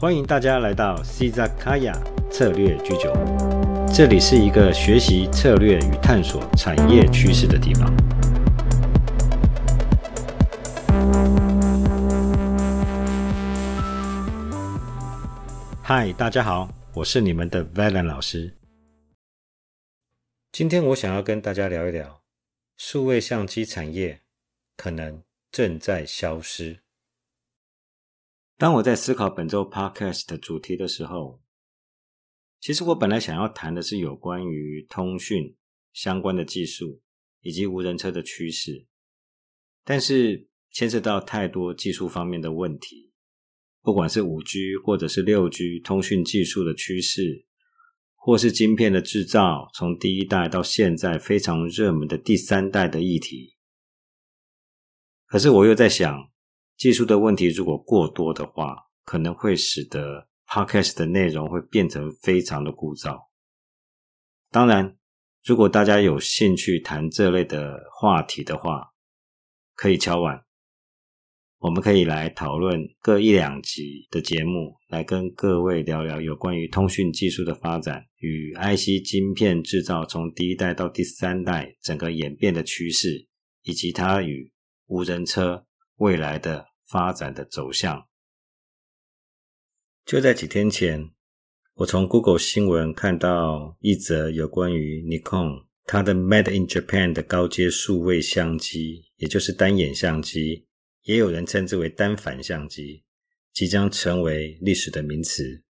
欢迎大家来到 Czakaya 策略居酒屋，这里是一个学习策略与探索产业趋势的地方。嗨，大家好，我是你们的 Valen 老师。今天我想要跟大家聊一聊，数位相机产业可能正在消失。当我在思考本周 Podcast 的主题的时候，其实我本来想要谈的是有关于通讯相关的技术以及无人车的趋势，但是牵涉到太多技术方面的问题，不管是五 G 或者是六 G 通讯技术的趋势，或是晶片的制造，从第一代到现在非常热门的第三代的议题，可是我又在想。技术的问题如果过多的话，可能会使得 podcast 的内容会变成非常的枯燥。当然，如果大家有兴趣谈这类的话题的话，可以敲碗，我们可以来讨论各一两集的节目，来跟各位聊聊有关于通讯技术的发展与 IC 晶片制造从第一代到第三代整个演变的趋势，以及它与无人车未来的。发展的走向。就在几天前，我从 Google 新闻看到一则有关于 Nikon 它的 Made in Japan 的高阶数位相机，也就是单眼相机，也有人称之为单反相机，即将成为历史的名词。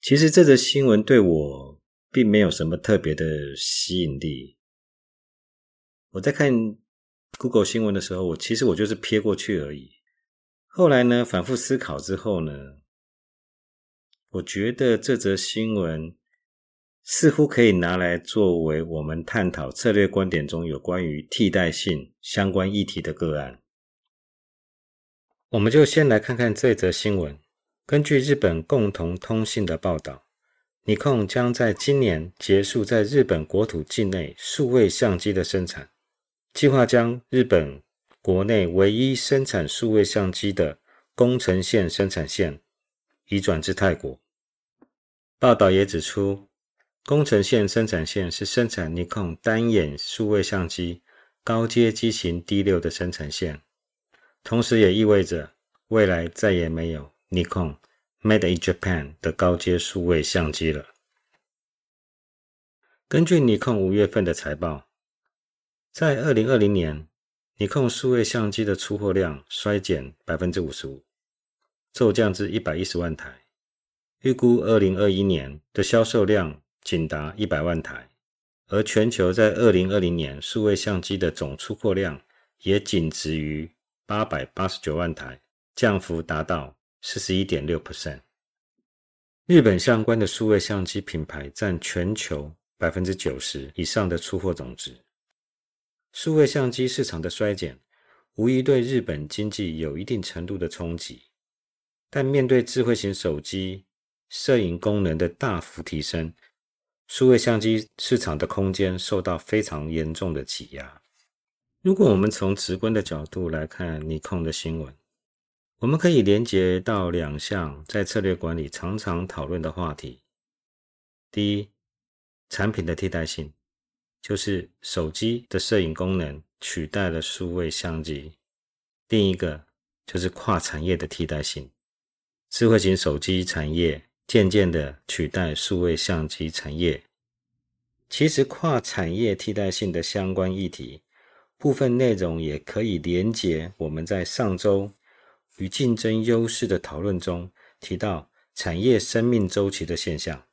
其实这则新闻对我并没有什么特别的吸引力。我在看 Google 新闻的时候，我其实我就是瞥过去而已。后来呢？反复思考之后呢，我觉得这则新闻似乎可以拿来作为我们探讨策略观点中有关于替代性相关议题的个案。我们就先来看看这则新闻。根据日本共同通信的报道，尼控将在今年结束在日本国土境内数位相机的生产，计划将日本。国内唯一生产数位相机的工程线生产线移转至泰国。报道也指出，工程线生产线是生产尼康单眼数位相机高阶机型 D 六的生产线，同时也意味着未来再也没有尼康 Made in Japan 的高阶数位相机了。根据尼康五月份的财报，在二零二零年。尼控数位相机的出货量衰减百分之五十五，骤降至一百一十万台。预估二零二一年的销售量仅达一百万台，而全球在二零二零年数位相机的总出货量也仅止于八百八十九万台，降幅达到四十一点六 percent。日本相关的数位相机品牌占全球百分之九十以上的出货总值。数位相机市场的衰减，无疑对日本经济有一定程度的冲击。但面对智慧型手机摄影功能的大幅提升，数位相机市场的空间受到非常严重的挤压。如果我们从直观的角度来看尼控的新闻，我们可以连接到两项在策略管理常常讨论的话题：第一，产品的替代性。就是手机的摄影功能取代了数位相机，另一个就是跨产业的替代性，智慧型手机产业渐渐的取代数位相机产业。其实跨产业替代性的相关议题部分内容也可以连接我们在上周与竞争优势的讨论中提到产业生命周期的现象。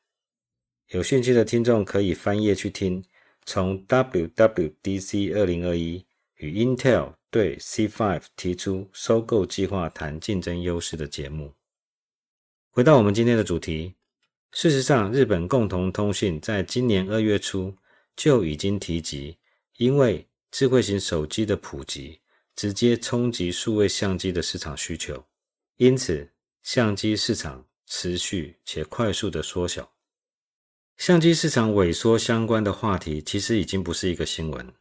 有兴趣的听众可以翻页去听。从 WWDC 二零二一与 Intel 对 C5 提出收购计划谈竞争优势的节目。回到我们今天的主题，事实上，日本共同通信在今年二月初就已经提及，因为智慧型手机的普及直接冲击数位相机的市场需求，因此相机市场持续且快速的缩小。相机市场萎缩相关的话题，其实已经不是一个新闻。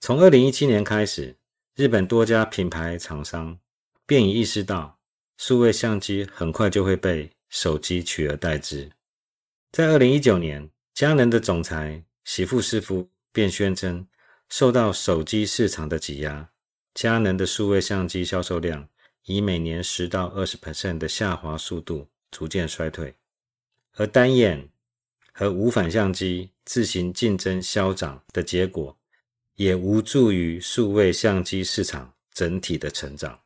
从二零一七年开始，日本多家品牌厂商便已意识到数位相机很快就会被手机取而代之。在二零一九年，佳能的总裁喜富师傅便宣称，受到手机市场的挤压，佳能的数位相机销售量以每年十到二十 percent 的下滑速度逐渐衰退，而单眼和无反相机自行竞争消长的结果，也无助于数位相机市场整体的成长。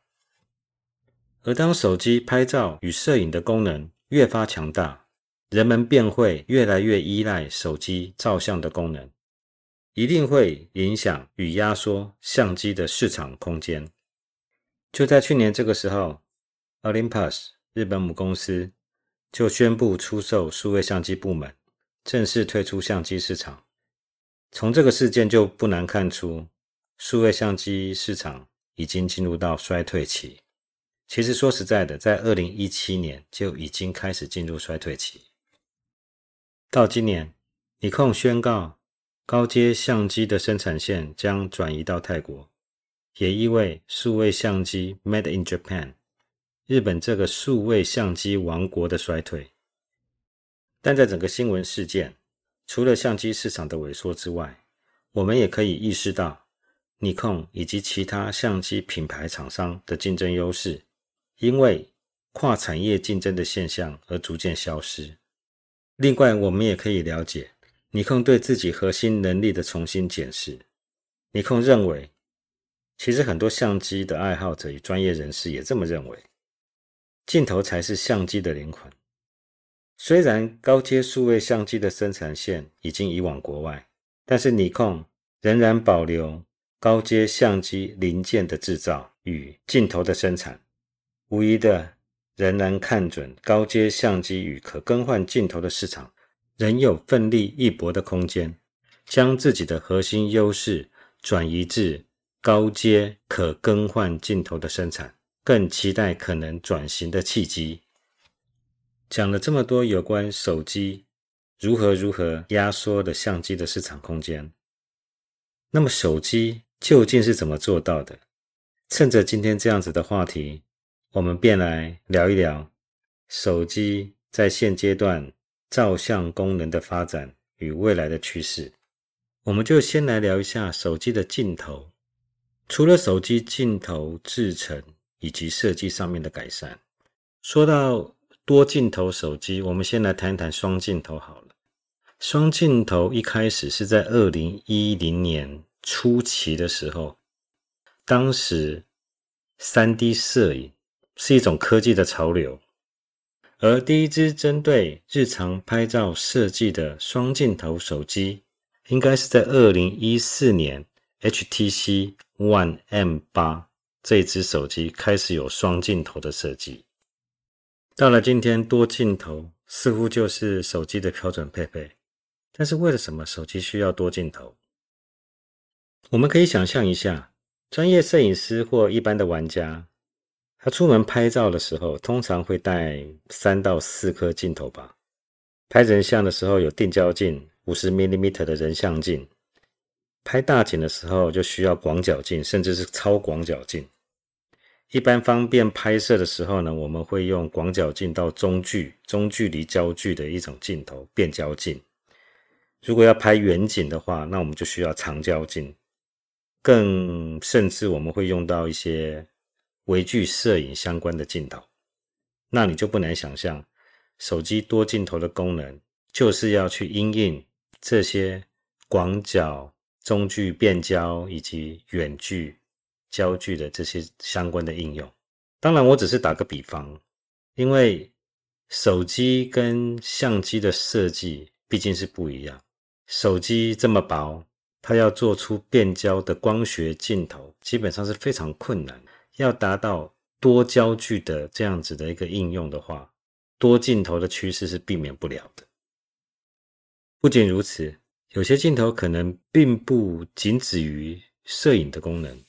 而当手机拍照与摄影的功能越发强大，人们便会越来越依赖手机照相的功能，一定会影响与压缩相机的市场空间。就在去年这个时候，Olympus 日本母公司就宣布出售数位相机部门。正式退出相机市场，从这个事件就不难看出，数位相机市场已经进入到衰退期。其实说实在的，在二零一七年就已经开始进入衰退期。到今年，尼控宣告高阶相机的生产线将转移到泰国，也意味数位相机 Made in Japan 日本这个数位相机王国的衰退。但在整个新闻事件，除了相机市场的萎缩之外，我们也可以意识到，尼控以及其他相机品牌厂商的竞争优势，因为跨产业竞争的现象而逐渐消失。另外，我们也可以了解，尼控对自己核心能力的重新检视。尼控认为，其实很多相机的爱好者与专业人士也这么认为，镜头才是相机的灵魂。虽然高阶数位相机的生产线已经移往国外，但是尼控仍然保留高阶相机零件的制造与镜头的生产，无疑的仍然看准高阶相机与可更换镜头的市场仍有奋力一搏的空间，将自己的核心优势转移至高阶可更换镜头的生产，更期待可能转型的契机。讲了这么多有关手机如何如何压缩的相机的市场空间，那么手机究竟是怎么做到的？趁着今天这样子的话题，我们便来聊一聊手机在现阶段照相功能的发展与未来的趋势。我们就先来聊一下手机的镜头，除了手机镜头制成以及设计上面的改善，说到。多镜头手机，我们先来谈谈双镜头好了。双镜头一开始是在二零一零年初期的时候，当时三 D 摄影是一种科技的潮流，而第一支针对日常拍照设计的双镜头手机，应该是在二零一四年 HTC One M 八这支手机开始有双镜头的设计。到了今天，多镜头似乎就是手机的标准配备。但是为了什么手机需要多镜头？我们可以想象一下，专业摄影师或一般的玩家，他出门拍照的时候，通常会带三到四颗镜头吧。拍人像的时候有定焦镜，五十 mm 的人像镜；拍大景的时候就需要广角镜，甚至是超广角镜。一般方便拍摄的时候呢，我们会用广角镜到中距、中距离焦距的一种镜头变焦镜。如果要拍远景的话，那我们就需要长焦镜。更甚至我们会用到一些微距摄影相关的镜头。那你就不难想象，手机多镜头的功能就是要去因应这些广角、中距变焦以及远距。焦距的这些相关的应用，当然我只是打个比方，因为手机跟相机的设计毕竟是不一样。手机这么薄，它要做出变焦的光学镜头，基本上是非常困难。要达到多焦距的这样子的一个应用的话，多镜头的趋势是避免不了的。不仅如此，有些镜头可能并不仅止于摄影的功能。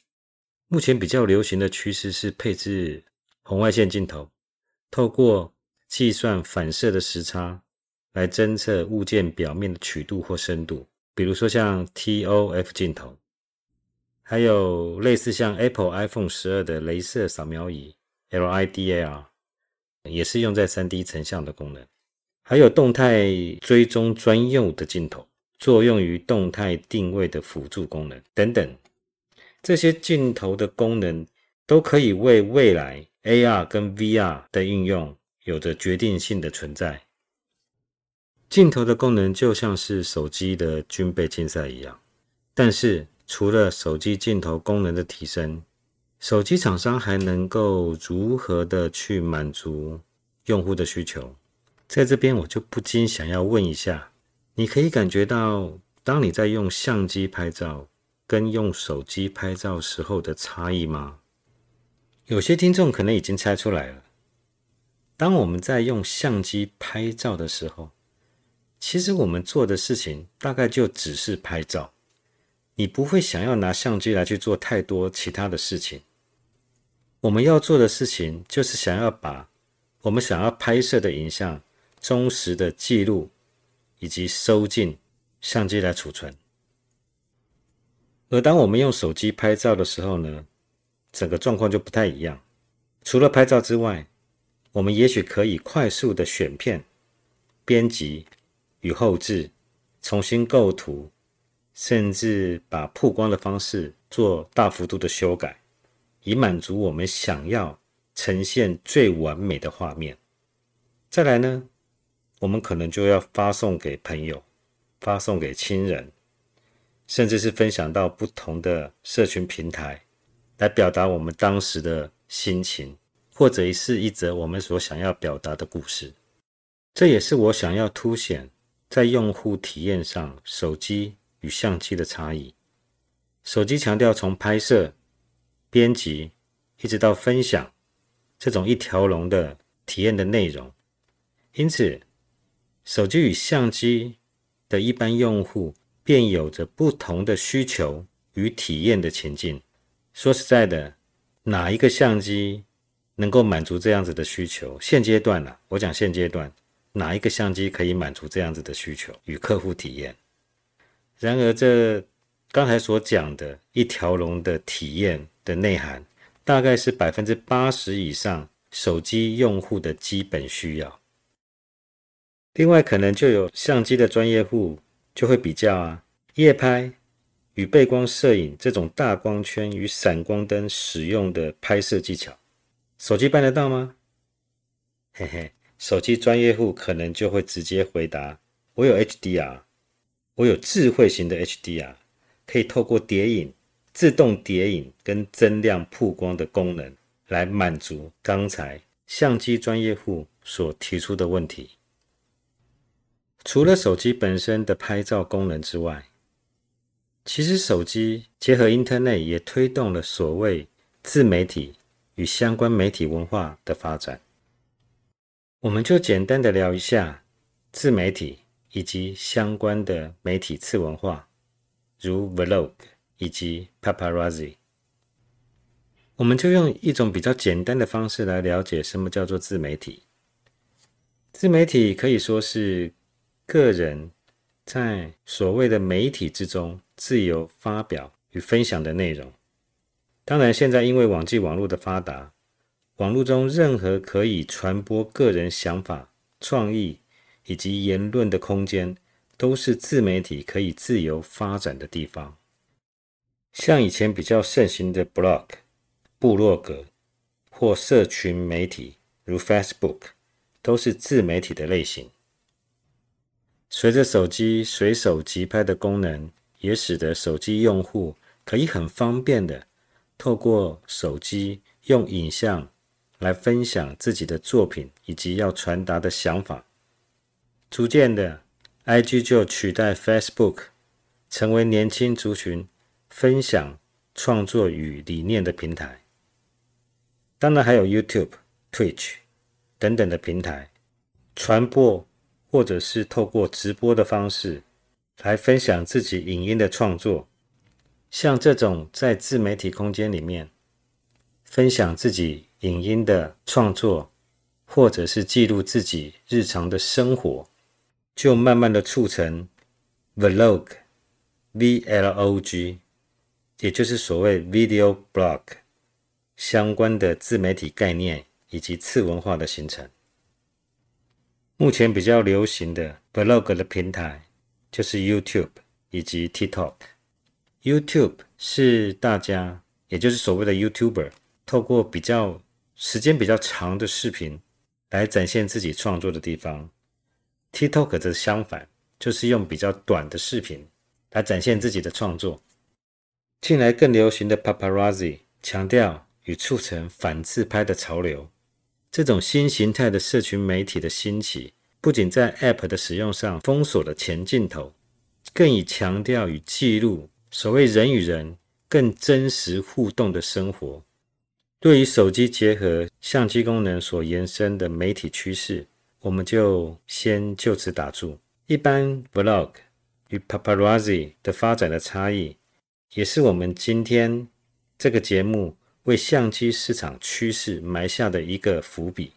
目前比较流行的趋势是配置红外线镜头，透过计算反射的时差来侦测物件表面的曲度或深度，比如说像 TOF 镜头，还有类似像 Apple iPhone 十二的镭射扫描仪 LiDAR，也是用在 3D 成像的功能，还有动态追踪专用的镜头，作用于动态定位的辅助功能等等。这些镜头的功能都可以为未来 AR 跟 VR 的应用有着决定性的存在。镜头的功能就像是手机的军备竞赛一样，但是除了手机镜头功能的提升，手机厂商还能够如何的去满足用户的需求？在这边我就不禁想要问一下：你可以感觉到，当你在用相机拍照？跟用手机拍照时候的差异吗？有些听众可能已经猜出来了。当我们在用相机拍照的时候，其实我们做的事情大概就只是拍照，你不会想要拿相机来去做太多其他的事情。我们要做的事情就是想要把我们想要拍摄的影像忠实的记录，以及收进相机来储存。而当我们用手机拍照的时候呢，整个状况就不太一样。除了拍照之外，我们也许可以快速的选片、编辑与后置、重新构图，甚至把曝光的方式做大幅度的修改，以满足我们想要呈现最完美的画面。再来呢，我们可能就要发送给朋友，发送给亲人。甚至是分享到不同的社群平台，来表达我们当时的心情，或者是一则我们所想要表达的故事。这也是我想要凸显在用户体验上手机与相机的差异。手机强调从拍摄、编辑一直到分享这种一条龙的体验的内容，因此手机与相机的一般用户。便有着不同的需求与体验的前进。说实在的，哪一个相机能够满足这样子的需求？现阶段呢，我讲现阶段哪一个相机可以满足这样子的需求与客户体验？然而，这刚才所讲的一条龙的体验的内涵，大概是百分之八十以上手机用户的基本需要。另外，可能就有相机的专业户。就会比较啊，夜拍与背光摄影这种大光圈与闪光灯使用的拍摄技巧，手机办得到吗？嘿嘿，手机专业户可能就会直接回答：我有 HDR，我有智慧型的 HDR，可以透过叠影、自动叠影跟增亮曝光的功能来满足刚才相机专业户所提出的问题。除了手机本身的拍照功能之外，其实手机结合 Internet 也推动了所谓自媒体与相关媒体文化的发展。我们就简单的聊一下自媒体以及相关的媒体次文化，如 Vlog 以及 Paparazzi。我们就用一种比较简单的方式来了解什么叫做自媒体。自媒体可以说是。个人在所谓的媒体之中自由发表与分享的内容，当然，现在因为网际网络的发达，网络中任何可以传播个人想法、创意以及言论的空间，都是自媒体可以自由发展的地方。像以前比较盛行的 blog、部落格或社群媒体，如 Facebook，都是自媒体的类型。随着手机随手即拍的功能，也使得手机用户可以很方便的透过手机用影像来分享自己的作品以及要传达的想法。逐渐的，IG 就取代 Facebook，成为年轻族群分享创作与理念的平台。当然还有 YouTube、Twitch 等等的平台传播。或者是透过直播的方式来分享自己影音的创作，像这种在自媒体空间里面分享自己影音的创作，或者是记录自己日常的生活，就慢慢的促成 vlog，V-L-O-G，也就是所谓 video blog 相关的自媒体概念以及次文化的形成。目前比较流行的 Vlog 的平台就是 YouTube 以及 TikTok。YouTube 是大家，也就是所谓的 YouTuber，透过比较时间比较长的视频来展现自己创作的地方。TikTok 则相反，就是用比较短的视频来展现自己的创作。近来更流行的 Paparazzi 强调与促成反自拍的潮流。这种新形态的社群媒体的兴起，不仅在 App 的使用上封锁了前镜头，更以强调与记录所谓人与人更真实互动的生活。对于手机结合相机功能所延伸的媒体趋势，我们就先就此打住。一般 Vlog 与 Paparazzi 的发展的差异，也是我们今天这个节目。为相机市场趋势埋下的一个伏笔，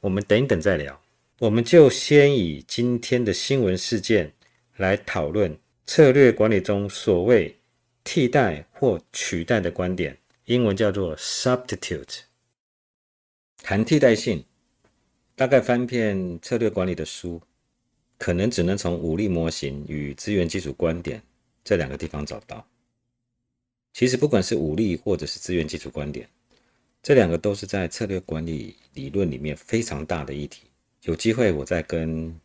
我们等一等再聊。我们就先以今天的新闻事件来讨论策略管理中所谓替代或取代的观点，英文叫做 substitute。谈替代性，大概翻遍策略管理的书，可能只能从武力模型与资源基础观点这两个地方找到。其实，不管是武力或者是资源基础观点，这两个都是在策略管理理论里面非常大的议题。有机会，我再跟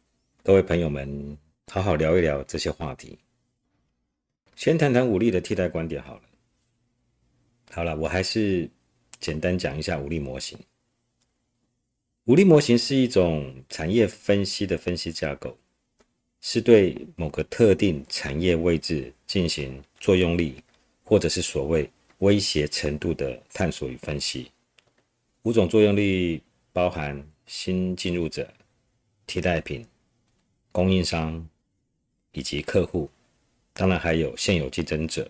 各位朋友们好好聊一聊这些话题。先谈谈武力的替代观点好了。好了，我还是简单讲一下武力模型。武力模型是一种产业分析的分析架构，是对某个特定产业位置进行作用力。或者是所谓威胁程度的探索与分析。五种作用力包含新进入者、替代品、供应商以及客户，当然还有现有竞争者，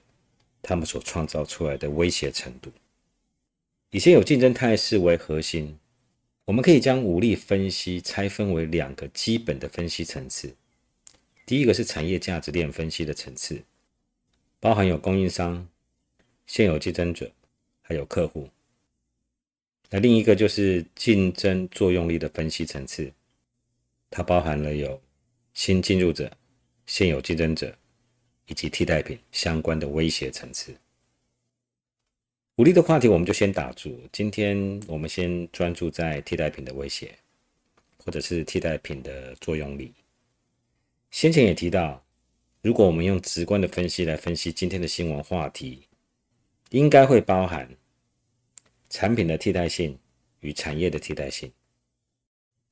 他们所创造出来的威胁程度。以现有竞争态势为核心，我们可以将武力分析拆分为两个基本的分析层次。第一个是产业价值链分析的层次，包含有供应商。现有竞争者，还有客户。那另一个就是竞争作用力的分析层次，它包含了有新进入者、现有竞争者以及替代品相关的威胁层次。武力的话题我们就先打住，今天我们先专注在替代品的威胁，或者是替代品的作用力。先前也提到，如果我们用直观的分析来分析今天的新闻话题。应该会包含产品的替代性与产业的替代性。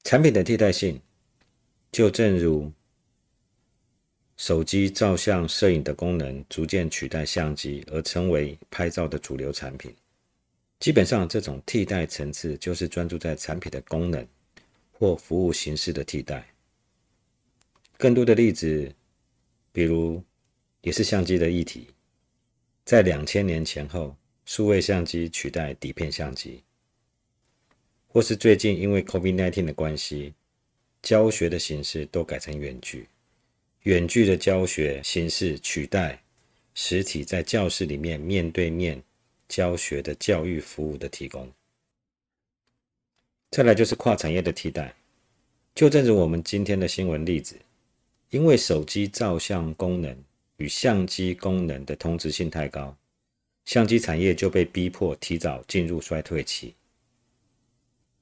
产品的替代性，就正如手机照相、摄影的功能逐渐取代相机，而成为拍照的主流产品。基本上，这种替代层次就是专注在产品的功能或服务形式的替代。更多的例子，比如也是相机的议题。在两千年前后，数位相机取代底片相机，或是最近因为 COVID-19 的关系，教学的形式都改成远距，远距的教学形式取代实体在教室里面面对面教学的教育服务的提供。再来就是跨产业的替代，就正如我们今天的新闻例子，因为手机照相功能。与相机功能的同质性太高，相机产业就被逼迫提早进入衰退期。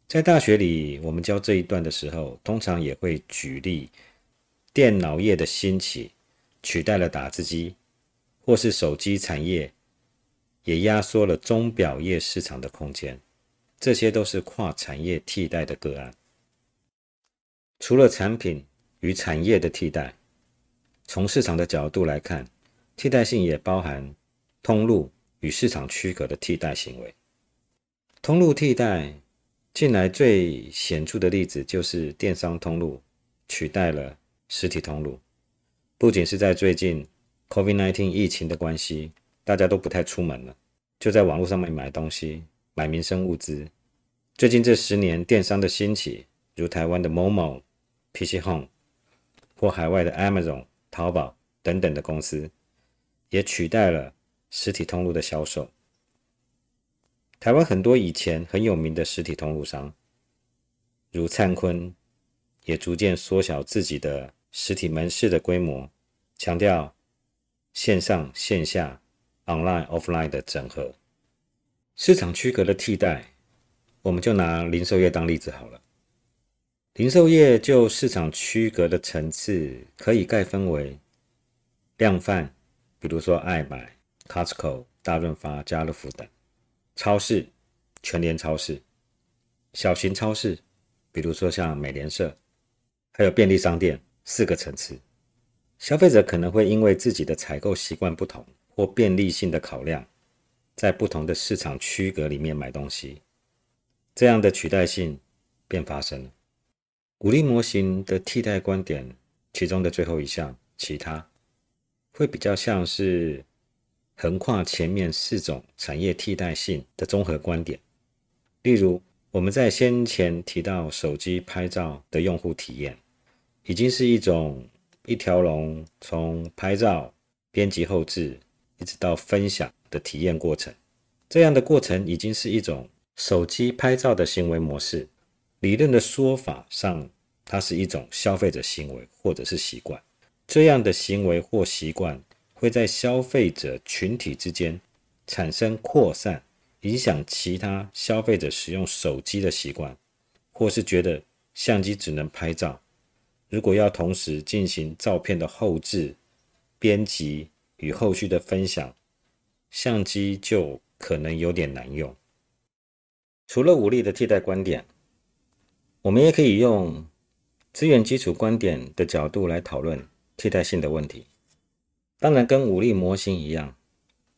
在大学里，我们教这一段的时候，通常也会举例电脑业的兴起取代了打字机，或是手机产业也压缩了钟表业市场的空间。这些都是跨产业替代的个案。除了产品与产业的替代。从市场的角度来看，替代性也包含通路与市场区隔的替代行为。通路替代近来最显著的例子就是电商通路取代了实体通路。不仅是在最近 COVID-19 疫情的关系，大家都不太出门了，就在网络上面买东西、买民生物资。最近这十年，电商的兴起，如台湾的 Momo、PC Home 或海外的 Amazon。淘宝等等的公司也取代了实体通路的销售。台湾很多以前很有名的实体通路商，如灿坤，也逐渐缩小自己的实体门市的规模，强调线上线下、online offline 的整合。市场区隔的替代，我们就拿零售业当例子好了。零售业就市场区隔的层次，可以概分为量贩，比如说爱买、Costco、大润发、家乐福等；超市，全联超市；小型超市，比如说像美联社；还有便利商店，四个层次。消费者可能会因为自己的采购习惯不同或便利性的考量，在不同的市场区隔里面买东西，这样的取代性便发生了。鼓励模型的替代观点，其中的最后一项，其他，会比较像是横跨前面四种产业替代性的综合观点。例如，我们在先前提到手机拍照的用户体验，已经是一种一条龙从拍照、编辑、后置，一直到分享的体验过程。这样的过程已经是一种手机拍照的行为模式。理论的说法上，它是一种消费者行为或者是习惯。这样的行为或习惯会在消费者群体之间产生扩散，影响其他消费者使用手机的习惯，或是觉得相机只能拍照，如果要同时进行照片的后置、编辑与后续的分享，相机就可能有点难用。除了武力的替代观点。我们也可以用资源基础观点的角度来讨论替代性的问题。当然，跟武力模型一样，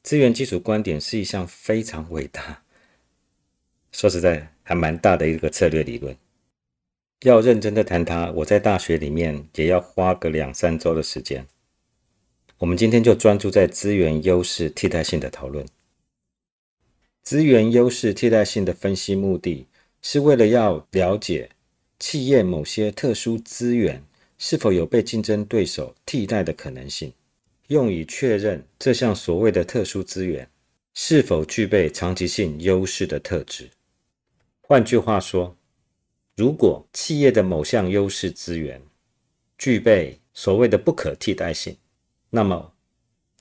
资源基础观点是一项非常伟大，说实在还蛮大的一个策略理论。要认真的谈它，我在大学里面也要花个两三周的时间。我们今天就专注在资源优势替代性的讨论。资源优势替代性的分析目的是为了要了解。企业某些特殊资源是否有被竞争对手替代的可能性，用以确认这项所谓的特殊资源是否具备长期性优势的特质。换句话说，如果企业的某项优势资源具备所谓的不可替代性，那么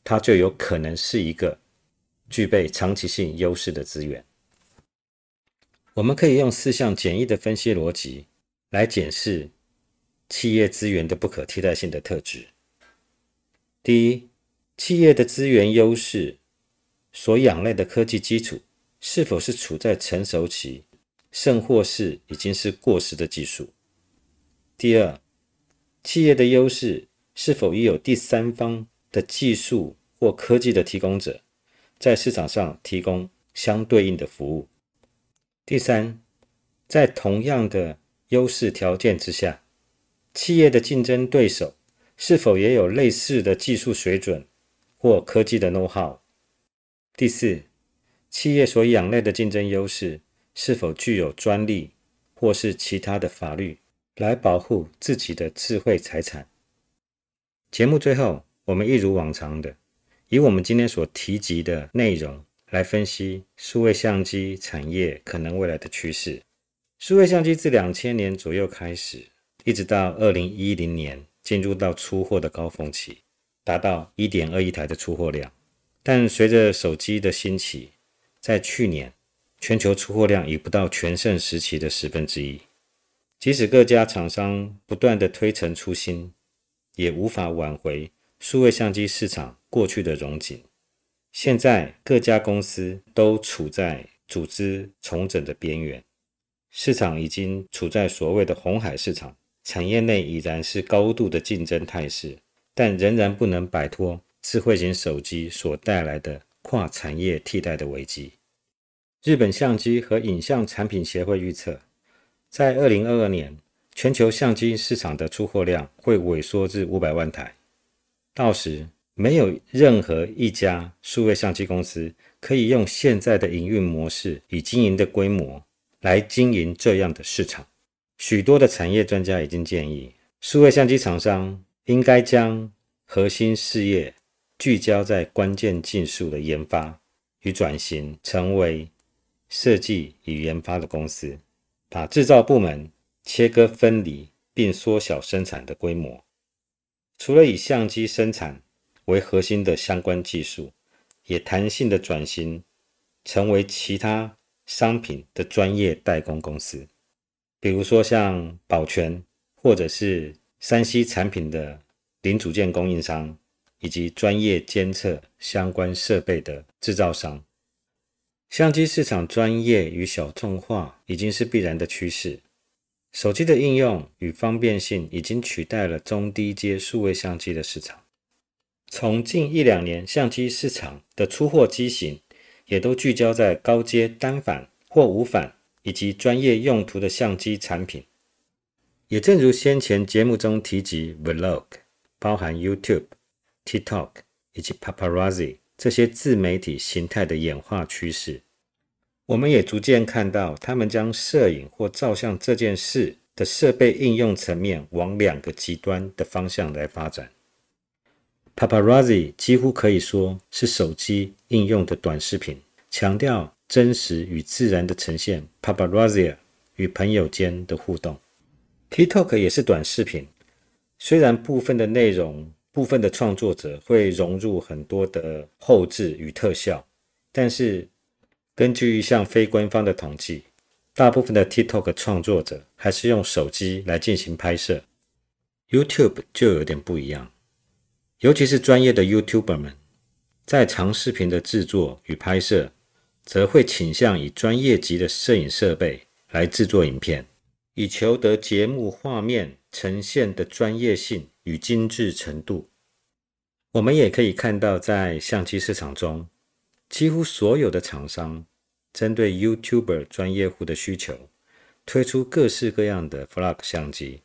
它就有可能是一个具备长期性优势的资源。我们可以用四项简易的分析逻辑。来检视企业资源的不可替代性的特质。第一，企业的资源优势所仰赖的科技基础是否是处在成熟期，甚或是已经是过时的技术？第二，企业的优势是否已有第三方的技术或科技的提供者在市场上提供相对应的服务？第三，在同样的优势条件之下，企业的竞争对手是否也有类似的技术水准或科技的 know how？第四，企业所仰赖的竞争优势是否具有专利或是其他的法律来保护自己的智慧财产？节目最后，我们一如往常的，以我们今天所提及的内容来分析数位相机产业可能未来的趋势。数位相机自两千年左右开始，一直到二零一零年进入到出货的高峰期，达到一点二亿台的出货量。但随着手机的兴起，在去年全球出货量已不到全盛时期的十分之一。即使各家厂商不断的推陈出新，也无法挽回数位相机市场过去的荣景。现在各家公司都处在组织重整的边缘。市场已经处在所谓的红海市场，产业内已然是高度的竞争态势，但仍然不能摆脱智慧型手机所带来的跨产业替代的危机。日本相机和影像产品协会预测，在二零二二年，全球相机市场的出货量会萎缩至五百万台，到时没有任何一家数位相机公司可以用现在的营运模式以经营的规模。来经营这样的市场，许多的产业专家已经建议，数位相机厂商应该将核心事业聚焦在关键技术的研发与转型，成为设计与研发的公司，把制造部门切割分离并缩小生产的规模。除了以相机生产为核心的相关技术，也弹性的转型成为其他商品的专业代工公司，比如说像保全或者是山西产品的零组件供应商，以及专业监测相关设备的制造商。相机市场专业与小众化已经是必然的趋势。手机的应用与方便性已经取代了中低阶数位相机的市场。从近一两年，相机市场的出货机型也都聚焦在高阶单反或无反以及专业用途的相机产品。也正如先前节目中提及，Vlog 包含 YouTube、TikTok 以及 Paparazzi 这些自媒体形态的演化趋势。我们也逐渐看到，他们将摄影或照相这件事的设备应用层面往两个极端的方向来发展。Paparazzi 几乎可以说是手机应用的短视频，强调真实与自然的呈现。Paparazzi 与朋友间的互动。TikTok 也是短视频，虽然部分的内容、部分的创作者会融入很多的后置与特效，但是。根据一项非官方的统计，大部分的 TikTok 创作者还是用手机来进行拍摄。YouTube 就有点不一样，尤其是专业的 YouTuber 们，在长视频的制作与拍摄，则会倾向以专业级的摄影设备来制作影片，以求得节目画面呈现的专业性与精致程度。我们也可以看到，在相机市场中，几乎所有的厂商。针对 YouTuber 专业户的需求，推出各式各样的 Vlog 相机，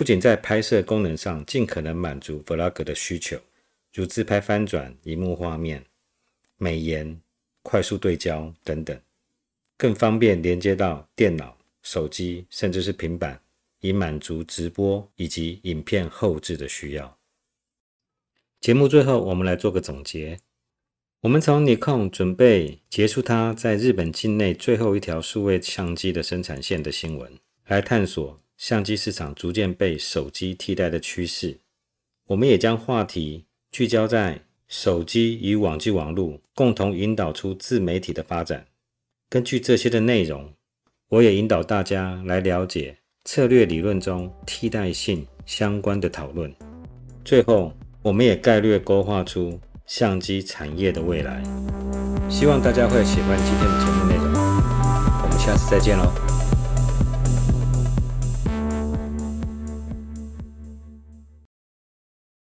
不仅在拍摄功能上尽可能满足 Vlog 的需求，如自拍翻转、荧幕画面、美颜、快速对焦等等，更方便连接到电脑、手机，甚至是平板，以满足直播以及影片后置的需要。节目最后，我们来做个总结。我们从 Nikon 准备结束它在日本境内最后一条数位相机的生产线的新闻，来探索相机市场逐渐被手机替代的趋势。我们也将话题聚焦在手机与网际网络共同引导出自媒体的发展。根据这些的内容，我也引导大家来了解策略理论中替代性相关的讨论。最后，我们也概略勾画出。相机产业的未来，希望大家会喜欢今天的节目内容。我们下次再见喽。